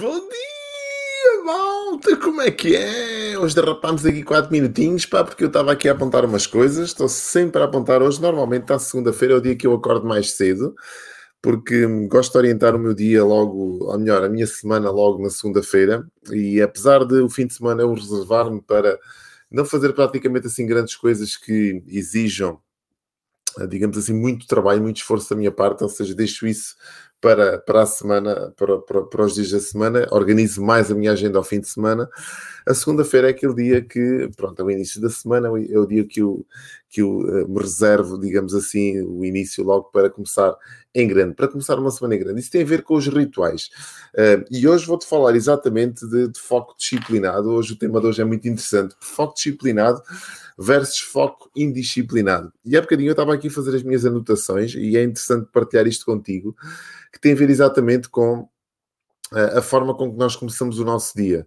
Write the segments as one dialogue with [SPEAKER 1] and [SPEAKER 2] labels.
[SPEAKER 1] Bom dia, malta! Como é que é? Hoje derrapámos aqui 4 minutinhos, pá, porque eu estava aqui a apontar umas coisas. Estou sempre a apontar hoje. Normalmente, à segunda-feira, é o dia que eu acordo mais cedo, porque gosto de orientar o meu dia logo, ou melhor, a minha semana logo na segunda-feira. E apesar de o fim de semana eu reservar-me para não fazer praticamente assim grandes coisas que exijam digamos assim, muito trabalho, muito esforço da minha parte, ou seja, deixo isso para, para a semana, para, para, para, os dias da semana, organizo mais a minha agenda ao fim de semana. A segunda-feira é aquele dia que, pronto, é o início da semana, é o dia que eu, que eu uh, me reservo, digamos assim, o início logo para começar em grande, para começar uma semana em grande. Isso tem a ver com os rituais. Uh, e hoje vou-te falar exatamente de, de, foco disciplinado. Hoje o tema de hoje é muito interessante. Foco disciplinado versus foco indisciplinado. E há bocadinho eu estava aqui a fazer as minhas anotações e é interessante partilhar isto contigo que tem a ver exatamente com uh, a forma com que nós começamos o nosso dia.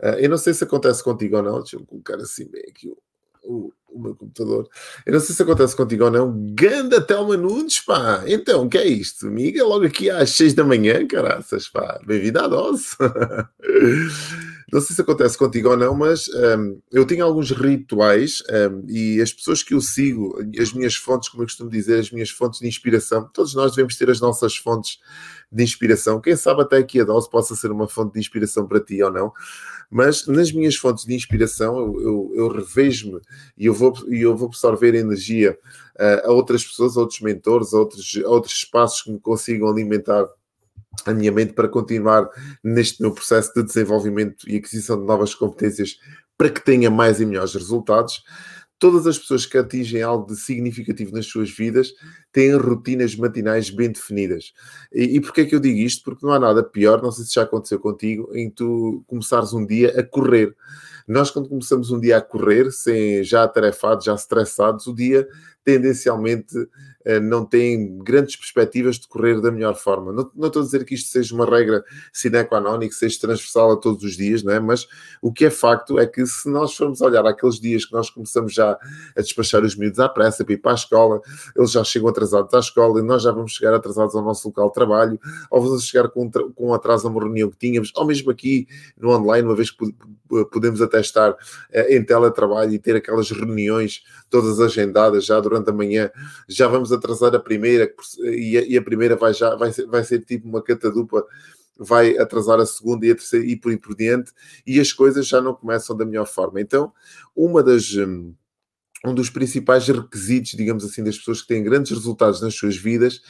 [SPEAKER 1] Uh, eu não sei se acontece contigo ou não, deixa eu colocar assim bem aqui o, o, o meu computador. Eu não sei se acontece contigo ou não. Ganda Telma Nunes, pá. Então, o que é isto? Amiga, logo aqui às 6 da manhã, caraças, pá. Bem-vindo à dose. Não sei se acontece contigo ou não, mas um, eu tenho alguns rituais um, e as pessoas que eu sigo, as minhas fontes, como eu costumo dizer, as minhas fontes de inspiração, todos nós devemos ter as nossas fontes de inspiração. Quem sabe até aqui a dose possa ser uma fonte de inspiração para ti ou não, mas nas minhas fontes de inspiração eu, eu, eu revejo-me e eu vou, eu vou absorver energia uh, a outras pessoas, a outros mentores, a outros, a outros espaços que me consigam alimentar a minha mente para continuar neste meu processo de desenvolvimento e aquisição de novas competências para que tenha mais e melhores resultados. Todas as pessoas que atingem algo de significativo nas suas vidas têm rotinas matinais bem definidas. E, e porquê é que eu digo isto? Porque não há nada pior, não sei se já aconteceu contigo, em tu começares um dia a correr. Nós, quando começamos um dia a correr, sem, já atarefados, já estressados, o dia tendencialmente eh, não têm grandes perspectivas de correr da melhor forma. Não, não, estou a dizer que isto seja uma regra sine qua non e que seja transversal a todos os dias, não é? mas o que é facto é que se nós formos olhar aqueles dias que nós começamos já a despachar os miúdos à pressa para ir para a escola, eles já chegam atrasados à escola e nós já vamos chegar atrasados ao nosso local de trabalho, ou vamos chegar com, com atraso a uma reunião que tínhamos, ou mesmo aqui no online, uma vez que podemos até estar eh, em teletrabalho e ter aquelas reuniões todas agendadas já durante a manhã, já vamos atrasar a primeira e a, e a primeira vai, já, vai, ser, vai ser tipo uma catadupa vai atrasar a segunda e a terceira e por aí por diante, e as coisas já não começam da melhor forma. Então, uma das, hum, um dos principais requisitos, digamos assim, das pessoas que têm grandes resultados nas suas vidas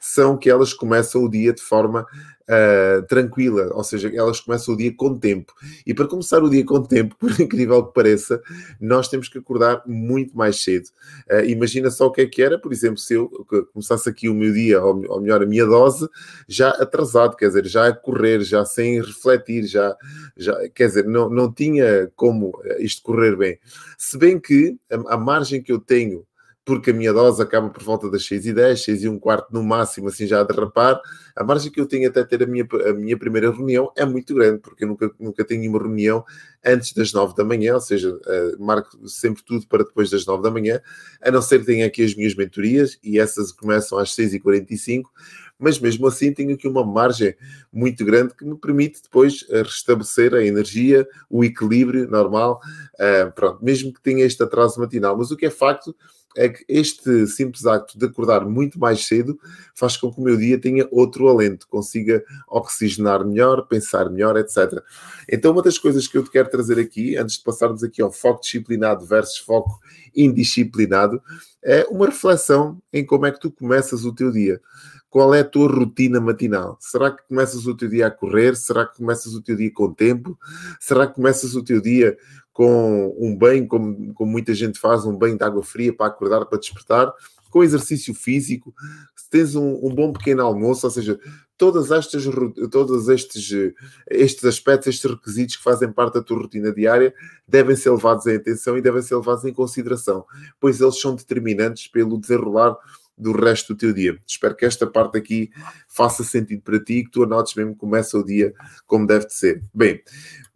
[SPEAKER 1] são que elas começam o dia de forma uh, tranquila, ou seja, elas começam o dia com tempo. E para começar o dia com tempo, por incrível que pareça, nós temos que acordar muito mais cedo. Uh, imagina só o que é que era, por exemplo, se eu começasse aqui o meu dia, ou, ou melhor, a minha dose, já atrasado, quer dizer, já a correr, já sem refletir, já, já quer dizer, não, não tinha como isto correr bem. Se bem que a, a margem que eu tenho porque a minha dose acaba por volta das 6 e 10, 6 e um quarto no máximo, assim já a derrapar, a margem que eu tenho até ter a minha, a minha primeira reunião é muito grande, porque eu nunca, nunca tenho uma reunião antes das 9 da manhã, ou seja, uh, marco sempre tudo para depois das 9 da manhã, a não ser que tenha aqui as minhas mentorias, e essas começam às 6 e 45 mas mesmo assim tenho aqui uma margem muito grande que me permite depois eh, restabelecer a energia, o equilíbrio normal, uh, pronto, mesmo que tenha este atraso matinal. Mas o que é facto é que este simples acto de acordar muito mais cedo faz com que o meu dia tenha outro alento, consiga oxigenar melhor, pensar melhor, etc. Então, uma das coisas que eu te quero trazer aqui, antes de passarmos aqui ao foco disciplinado versus foco indisciplinado, é uma reflexão em como é que tu começas o teu dia. Qual é a tua rotina matinal? Será que começas o teu dia a correr? Será que começas o teu dia com tempo? Será que começas o teu dia com um banho, como, como muita gente faz, um banho de água fria para acordar, para despertar, com exercício físico, se tens um, um, bom pequeno almoço, ou seja, todas estas, todos estes, estes aspectos, estes requisitos que fazem parte da tua rotina diária, devem ser levados em atenção e devem ser levados em consideração, pois eles são determinantes pelo desenrolar do resto do teu dia. Espero que esta parte aqui faça sentido para ti e que tu anotes mesmo que começa o dia como deve de ser. Bem,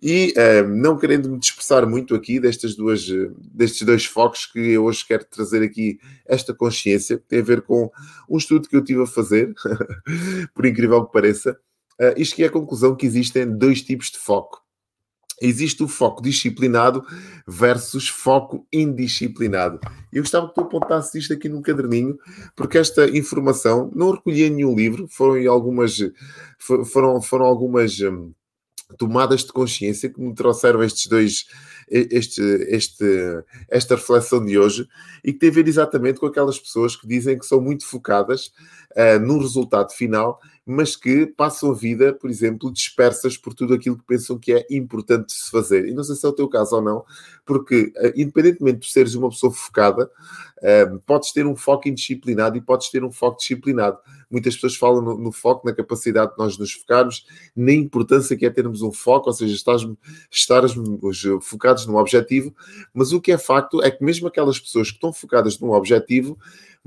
[SPEAKER 1] e uh, não querendo me dispersar muito aqui destas duas, destes dois focos que eu hoje quero trazer aqui esta consciência, que tem a ver com um estudo que eu tive a fazer, por incrível que pareça, uh, isto que é a conclusão que existem dois tipos de foco. Existe o foco disciplinado versus foco indisciplinado. Eu gostava que tu apontasses isto aqui num caderninho, porque esta informação não recolhi em nenhum livro, foram algumas, foram, foram algumas hum, tomadas de consciência que me trouxeram estes dois, este, este, esta reflexão de hoje e que tem a ver exatamente com aquelas pessoas que dizem que são muito focadas uh, no resultado final mas que passam a vida, por exemplo, dispersas por tudo aquilo que pensam que é importante se fazer. E não sei se é o teu caso ou não, porque, eh, independentemente de seres uma pessoa focada, eh, podes ter um foco indisciplinado e podes ter um foco disciplinado. Muitas pessoas falam no, no, foco, na capacidade de nós nos focarmos, na importância que é termos um foco, ou seja, estarmos, focados num objetivo, mas o que é facto é que mesmo aquelas pessoas que estão focadas num objetivo,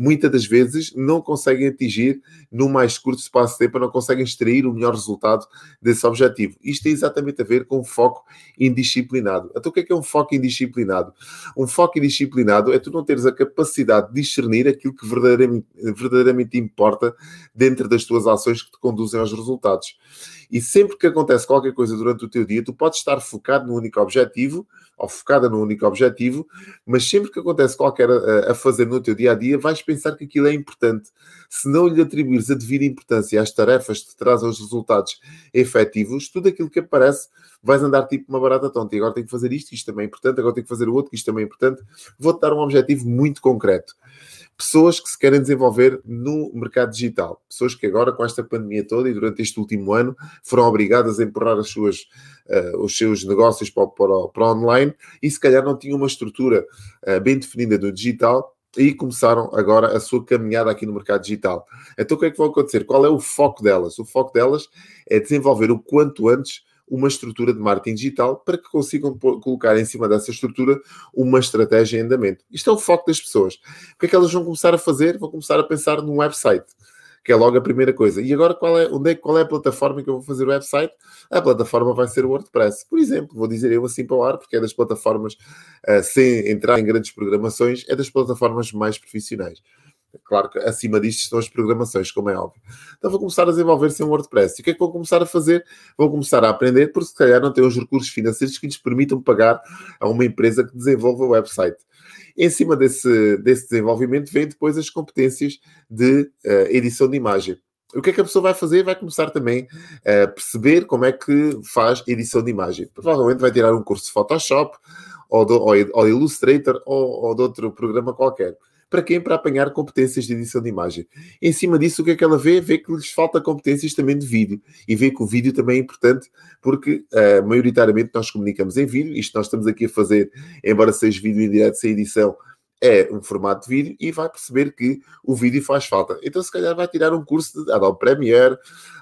[SPEAKER 1] muitas das vezes não conseguem atingir no mais curto espaço de tempo, não conseguem extrair o melhor resultado desse objetivo. Isto tem exatamente a ver com foco indisciplinado. Então, o que é, que é um foco indisciplinado? Um foco indisciplinado é tu não teres a capacidade de discernir aquilo que verdadeiramente, verdadeiramente importa dentro das tuas ações que te conduzem aos resultados. E sempre que acontece qualquer coisa durante o teu dia, tu podes estar focado no único objetivo, ou focada no único objetivo, mas sempre que acontece qualquer a, eh, a fazer no teu dia a dia, vais pensar que aquilo é importante. Se não lhe atribuires a devida importância às tarefas que te trazem os resultados efetivos, tudo aquilo que aparece vais andar tipo uma barata tonta. E agora tenho que fazer isto, isto também é importante, agora tenho que fazer o outro, isto também é importante. Vou-te dar um objetivo muito concreto pessoas que se querem desenvolver no mercado digital. Pessoas que agora, com esta pandemia toda e durante este último ano, foram obrigadas a empurrar as suas, uh, os seus negócios para, para, para online e se calhar não tinham uma estrutura uh, bem definida do digital e começaram agora a sua caminhada aqui no mercado digital. Então, o que é que vai acontecer? Qual é o foco delas? O foco delas é desenvolver o quanto antes uma estrutura de marketing digital para que consigam colocar em cima dessa estrutura uma estratégia em andamento. Isto é o foco das pessoas. O que é que elas vão começar a fazer? Vão começar a pensar num website que é logo a primeira coisa. E agora qual é, onde é, qual é a plataforma que eu vou fazer o website? A plataforma vai ser o WordPress. Por exemplo, vou dizer eu assim para o ar, porque é das plataformas, uh, sem entrar em grandes programações, é das plataformas mais profissionais. Claro que acima disto estão as programações, como é óbvio. Então vou começar a desenvolver-se em WordPress. E o que é que vou começar a fazer? Vou começar a aprender, porque se calhar não tenho os recursos financeiros que lhes permitam pagar a uma empresa que desenvolva o website. Em cima desse, desse desenvolvimento vem depois as competências de uh, edição de imagem. O que é que a pessoa vai fazer? Vai começar também a perceber como é que faz edição de imagem. Provavelmente vai tirar um curso de Photoshop, ou, do, ou, ou Illustrator, ou, ou de outro programa qualquer. Para quem? Para apanhar competências de edição de imagem. Em cima disso, o que é que ela vê? Vê que lhes falta competências também de vídeo. E vê que o vídeo também é importante, porque uh, maioritariamente nós comunicamos em vídeo. Isto nós estamos aqui a fazer, embora seja vídeo em direto, sem edição, é um formato de vídeo e vai perceber que o vídeo faz falta. Então, se calhar, vai tirar um curso de Adobe Premiere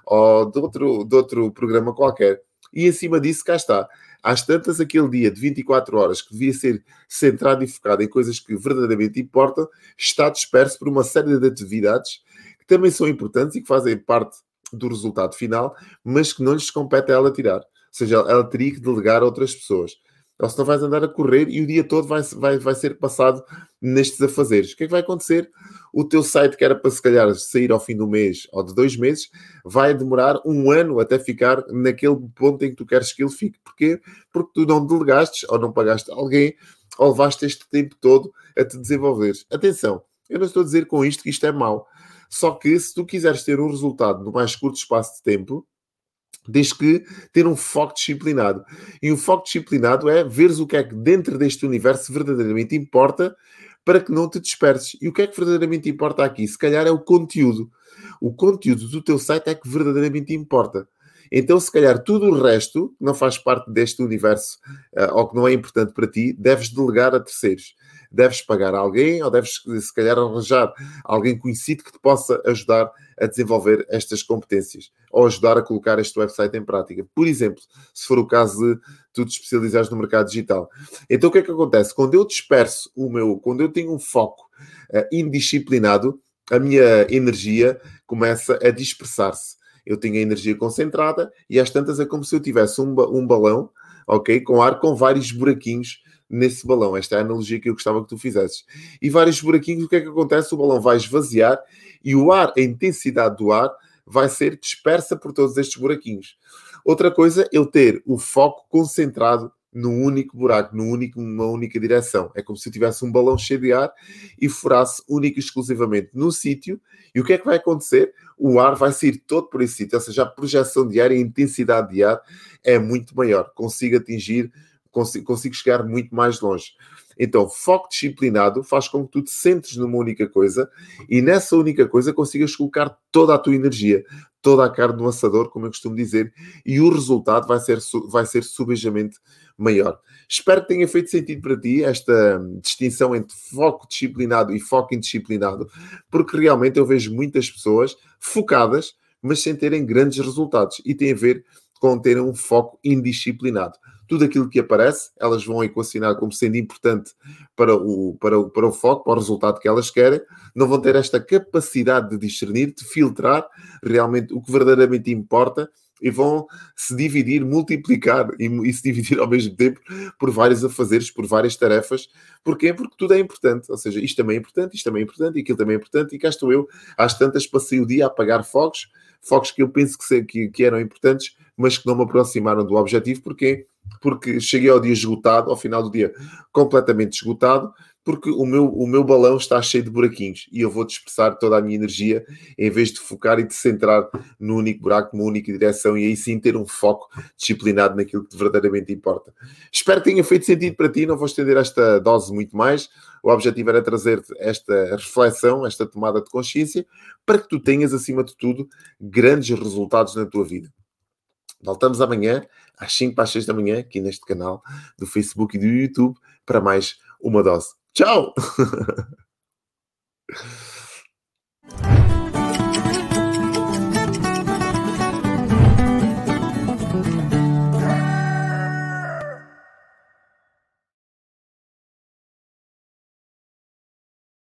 [SPEAKER 1] ou de outro, de outro programa qualquer. E em cima disso, cá está. Às tantas, aquele dia de 24 horas que devia ser centrado e focado em coisas que verdadeiramente importam, está disperso por uma série de atividades que também são importantes e que fazem parte do resultado final, mas que não lhes compete a ela tirar. Ou seja, ela teria que delegar a outras pessoas. Ou senão vais andar a correr e o dia todo vai, vai, vai ser passado nestes afazeres. O que é que vai acontecer? O teu site, que era para se calhar sair ao fim do mês ou de dois meses, vai demorar um ano até ficar naquele ponto em que tu queres que ele fique. Porquê? Porque tu não delegaste ou não pagaste alguém ou levaste este tempo todo a te desenvolveres. Atenção, eu não estou a dizer com isto que isto é mau. Só que se tu quiseres ter um resultado no mais curto espaço de tempo, desde que ter um foco disciplinado. E o foco disciplinado é veres o que é que dentro deste universo verdadeiramente importa para que não te disperses. E o que é que verdadeiramente importa aqui? Se calhar é o conteúdo. O conteúdo do teu site é que verdadeiramente importa. Então, se calhar, tudo o resto que não faz parte deste universo uh, ou que não é importante para ti, deves delegar a terceiros deves pagar alguém ou deves, se calhar, arranjar alguém conhecido que te possa ajudar a desenvolver estas competências ou ajudar a colocar este website em prática. Por exemplo, se for o caso de tu te especializares no mercado digital. Então, o que é que acontece? Quando eu disperso o meu, quando eu tenho um foco uh, indisciplinado, a minha energia começa a dispersar-se. Eu tenho a energia concentrada e às tantas é como se eu tivesse um, um balão, ok, com ar com vários buraquinhos nesse balão. Esta é a analogia que eu gostava que tu fizesses. E vários buraquinhos, o que é que acontece? O balão vai esvaziar e o ar, a intensidade do ar, vai ser dispersa por todos estes buraquinhos. Outra coisa, ele ter o foco concentrado num único buraco, num único, numa única direção. É como se eu tivesse um balão cheio de ar e furasse único e exclusivamente no sítio. E o que é que vai acontecer? O ar vai sair todo por esse sítio, ou seja, a projeção de ar e a intensidade de ar é muito maior. Consigo atingir, consigo, consigo chegar muito mais longe. Então, foco disciplinado faz com que tu te sentes numa única coisa e nessa única coisa consigas colocar toda a tua energia, toda a carne no assador, como eu costumo dizer, e o resultado vai ser, vai ser subejamente maior. Espero que tenha feito sentido para ti esta distinção entre foco disciplinado e foco indisciplinado, porque realmente eu vejo muitas pessoas focadas, mas sem terem grandes resultados, e tem a ver com terem um foco indisciplinado tudo aquilo que aparece, elas vão equacionar como sendo importante para o, para, o, para o foco, para o resultado que elas querem, não vão ter esta capacidade de discernir, de filtrar realmente o que verdadeiramente importa e vão se dividir, multiplicar e, e, se dividir ao mesmo tempo por vários afazeres, por várias tarefas. Porquê? Porque tudo é importante. Ou seja, isto também é importante, isto também é importante, e aquilo também é importante, e cá estou eu, às tantas, passei o dia a apagar fogos, fogos que eu penso que, que, que eram importantes, mas que não me aproximaram do objetivo. Porquê? Porque cheguei ao dia esgotado, ao final do dia completamente esgotado, porque o meu, o meu balão está cheio de buraquinhos e eu vou dispersar toda a minha energia em vez de focar e de centrar no único buraco, numa única direção e aí sim ter um foco disciplinado naquilo que verdadeiramente importa. Espero que tenha feito sentido para ti, não vou estender esta dose muito mais. O objetivo era trazer esta reflexão, esta tomada de consciência, para que tu tenhas, acima de tudo, grandes resultados na tua vida. Voltamos amanhã, às 5 para as 6 da manhã, aqui neste canal do Facebook e do YouTube, para mais uma dose. Tchau!